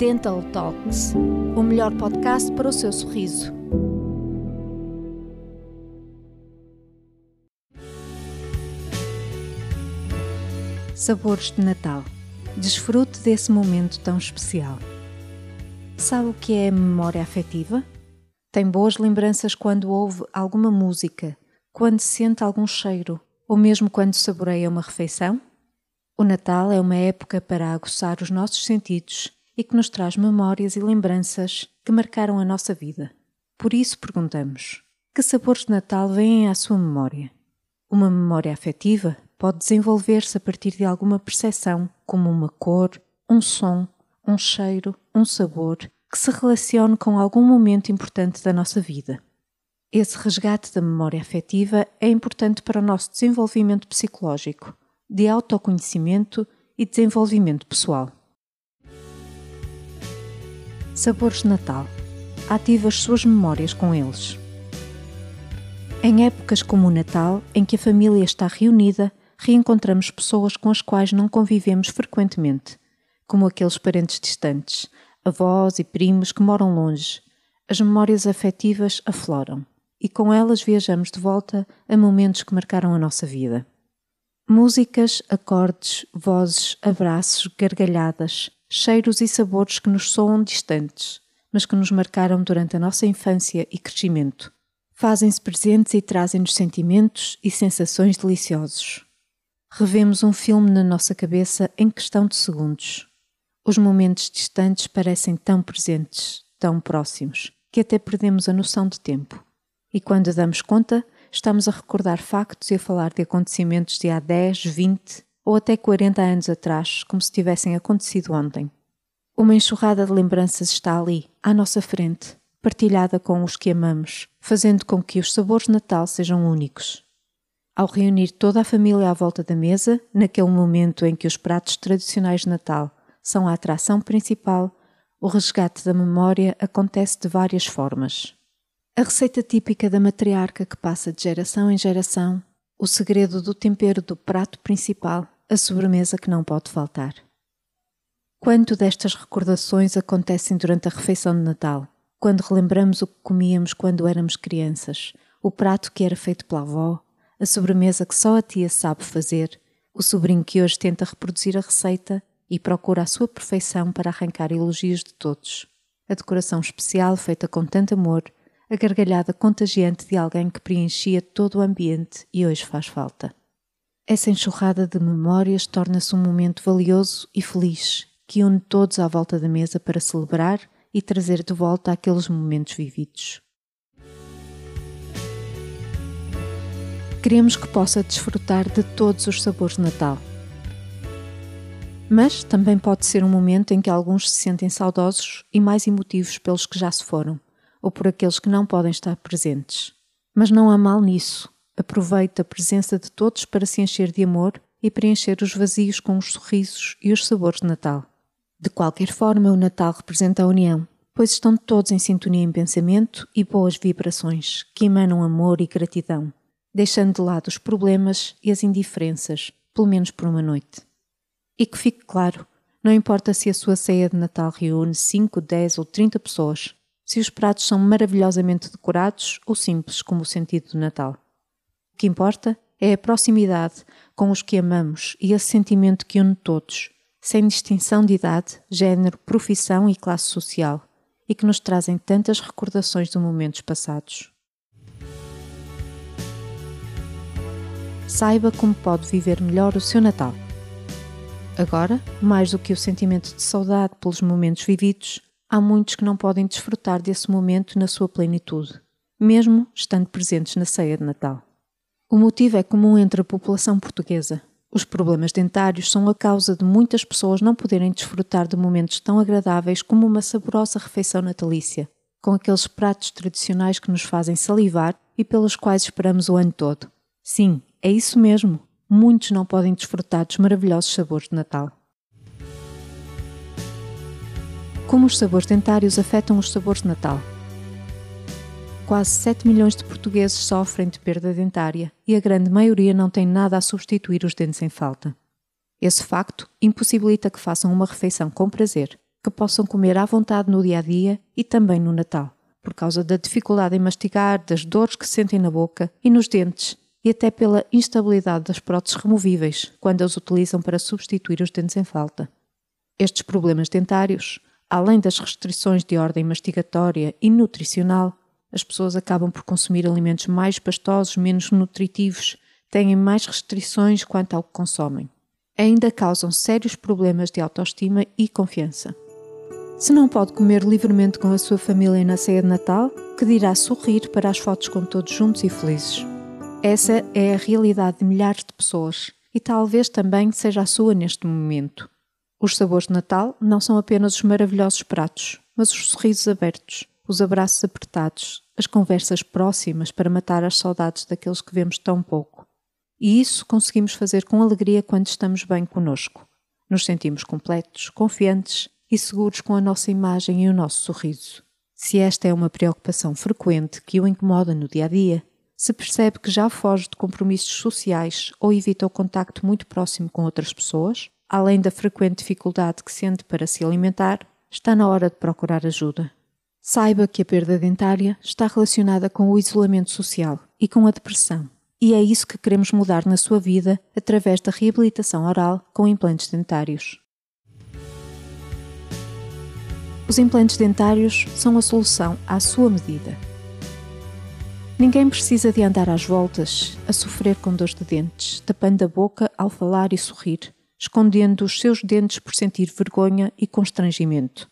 Dental Talks, o melhor podcast para o seu sorriso. Sabores de Natal. Desfrute desse momento tão especial. Sabe o que é memória afetiva? Tem boas lembranças quando ouve alguma música, quando sente algum cheiro ou mesmo quando saboreia uma refeição? O Natal é uma época para aguçar os nossos sentidos e que nos traz memórias e lembranças que marcaram a nossa vida. Por isso perguntamos: que sabores de Natal vêm à sua memória? Uma memória afetiva pode desenvolver-se a partir de alguma percepção, como uma cor, um som, um cheiro, um sabor, que se relacione com algum momento importante da nossa vida. Esse resgate da memória afetiva é importante para o nosso desenvolvimento psicológico, de autoconhecimento e desenvolvimento pessoal. Sabores de Natal. Ative as suas memórias com eles. Em épocas como o Natal, em que a família está reunida, reencontramos pessoas com as quais não convivemos frequentemente, como aqueles parentes distantes, avós e primos que moram longe. As memórias afetivas afloram e com elas viajamos de volta a momentos que marcaram a nossa vida. Músicas, acordes, vozes, abraços, gargalhadas, cheiros e sabores que nos soam distantes, mas que nos marcaram durante a nossa infância e crescimento. Fazem-se presentes e trazem-nos sentimentos e sensações deliciosos. Revemos um filme na nossa cabeça em questão de segundos. Os momentos distantes parecem tão presentes, tão próximos, que até perdemos a noção de tempo. E quando damos conta, estamos a recordar factos e a falar de acontecimentos de há 10, 20 ou até 40 anos atrás, como se tivessem acontecido ontem. Uma enxurrada de lembranças está ali, à nossa frente, partilhada com os que amamos, fazendo com que os sabores de Natal sejam únicos. Ao reunir toda a família à volta da mesa, naquele momento em que os pratos tradicionais de Natal são a atração principal, o resgate da memória acontece de várias formas. A receita típica da matriarca que passa de geração em geração, o segredo do tempero do prato principal, a sobremesa que não pode faltar. Quanto destas recordações acontecem durante a refeição de Natal, quando relembramos o que comíamos quando éramos crianças, o prato que era feito pela avó, a sobremesa que só a tia sabe fazer, o sobrinho que hoje tenta reproduzir a receita e procura a sua perfeição para arrancar elogios de todos, a decoração especial feita com tanto amor a gargalhada contagiante de alguém que preenchia todo o ambiente e hoje faz falta. Essa enxurrada de memórias torna-se um momento valioso e feliz que une todos à volta da mesa para celebrar e trazer de volta aqueles momentos vividos. Queremos que possa desfrutar de todos os sabores de Natal. Mas também pode ser um momento em que alguns se sentem saudosos e mais emotivos pelos que já se foram ou por aqueles que não podem estar presentes. Mas não há mal nisso. Aproveite a presença de todos para se encher de amor e preencher os vazios com os sorrisos e os sabores de Natal. De qualquer forma, o Natal representa a união, pois estão todos em sintonia em pensamento e boas vibrações que emanam amor e gratidão, deixando de lado os problemas e as indiferenças, pelo menos por uma noite. E que fique claro, não importa se a sua ceia de Natal reúne 5, 10 ou 30 pessoas, se os pratos são maravilhosamente decorados ou simples, como o sentido do Natal. O que importa é a proximidade com os que amamos e esse sentimento que une todos, sem distinção de idade, género, profissão e classe social, e que nos trazem tantas recordações de momentos passados. Saiba como pode viver melhor o seu Natal. Agora, mais do que o sentimento de saudade pelos momentos vividos, há muitos que não podem desfrutar desse momento na sua plenitude, mesmo estando presentes na ceia de Natal. O motivo é comum entre a população portuguesa. Os problemas dentários são a causa de muitas pessoas não poderem desfrutar de momentos tão agradáveis como uma saborosa refeição natalícia, com aqueles pratos tradicionais que nos fazem salivar e pelos quais esperamos o ano todo. Sim, é isso mesmo. Muitos não podem desfrutar dos maravilhosos sabores de Natal. Como os sabores dentários afetam os sabores de Natal? Quase 7 milhões de portugueses sofrem de perda dentária e a grande maioria não tem nada a substituir os dentes em falta. Esse facto impossibilita que façam uma refeição com prazer, que possam comer à vontade no dia a dia e também no Natal, por causa da dificuldade em mastigar, das dores que sentem na boca e nos dentes e até pela instabilidade das próteses removíveis quando as utilizam para substituir os dentes em falta. Estes problemas dentários, além das restrições de ordem mastigatória e nutricional, as pessoas acabam por consumir alimentos mais pastosos, menos nutritivos, têm mais restrições quanto ao que consomem. Ainda causam sérios problemas de autoestima e confiança. Se não pode comer livremente com a sua família na ceia de Natal, que dirá sorrir para as fotos com todos juntos e felizes. Essa é a realidade de milhares de pessoas e talvez também seja a sua neste momento. Os sabores de Natal não são apenas os maravilhosos pratos, mas os sorrisos abertos, os abraços apertados, as conversas próximas para matar as saudades daqueles que vemos tão pouco. E isso conseguimos fazer com alegria quando estamos bem conosco. Nos sentimos completos, confiantes e seguros com a nossa imagem e o nosso sorriso. Se esta é uma preocupação frequente que o incomoda no dia a dia, se percebe que já foge de compromissos sociais ou evita o contacto muito próximo com outras pessoas, além da frequente dificuldade que sente para se alimentar, está na hora de procurar ajuda. Saiba que a perda dentária está relacionada com o isolamento social e com a depressão, e é isso que queremos mudar na sua vida através da reabilitação oral com implantes dentários. Os implantes dentários são a solução à sua medida. Ninguém precisa de andar às voltas, a sofrer com dores de dentes, tapando a boca ao falar e sorrir, escondendo os seus dentes por sentir vergonha e constrangimento.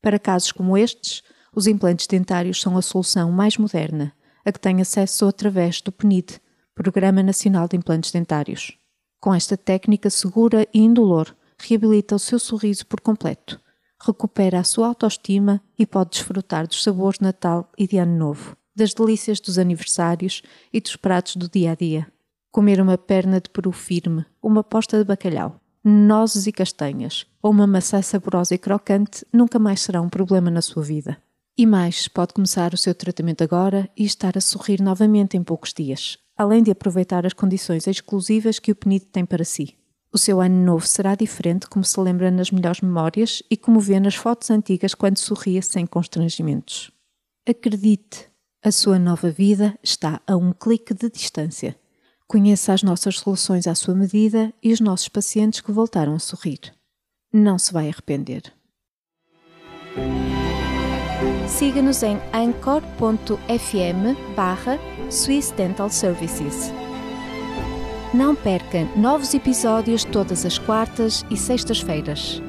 Para casos como estes, os implantes dentários são a solução mais moderna, a que tem acesso através do PNID, Programa Nacional de Implantes Dentários. Com esta técnica segura e indolor, reabilita o seu sorriso por completo, recupera a sua autoestima e pode desfrutar dos sabores de Natal e de Ano Novo, das delícias dos aniversários e dos pratos do dia a dia. Comer uma perna de peru firme, uma posta de bacalhau, nozes e castanhas ou uma maçã saborosa e crocante nunca mais será um problema na sua vida. E mais, pode começar o seu tratamento agora e estar a sorrir novamente em poucos dias, além de aproveitar as condições exclusivas que o PNID tem para si. O seu ano novo será diferente como se lembra nas melhores memórias e como vê nas fotos antigas quando sorria sem constrangimentos. Acredite, a sua nova vida está a um clique de distância. Conheça as nossas soluções à sua medida e os nossos pacientes que voltaram a sorrir. Não se vai arrepender. Siga-nos em anchor.fm barra Swiss Dental Services. Não perca novos episódios todas as quartas e sextas-feiras.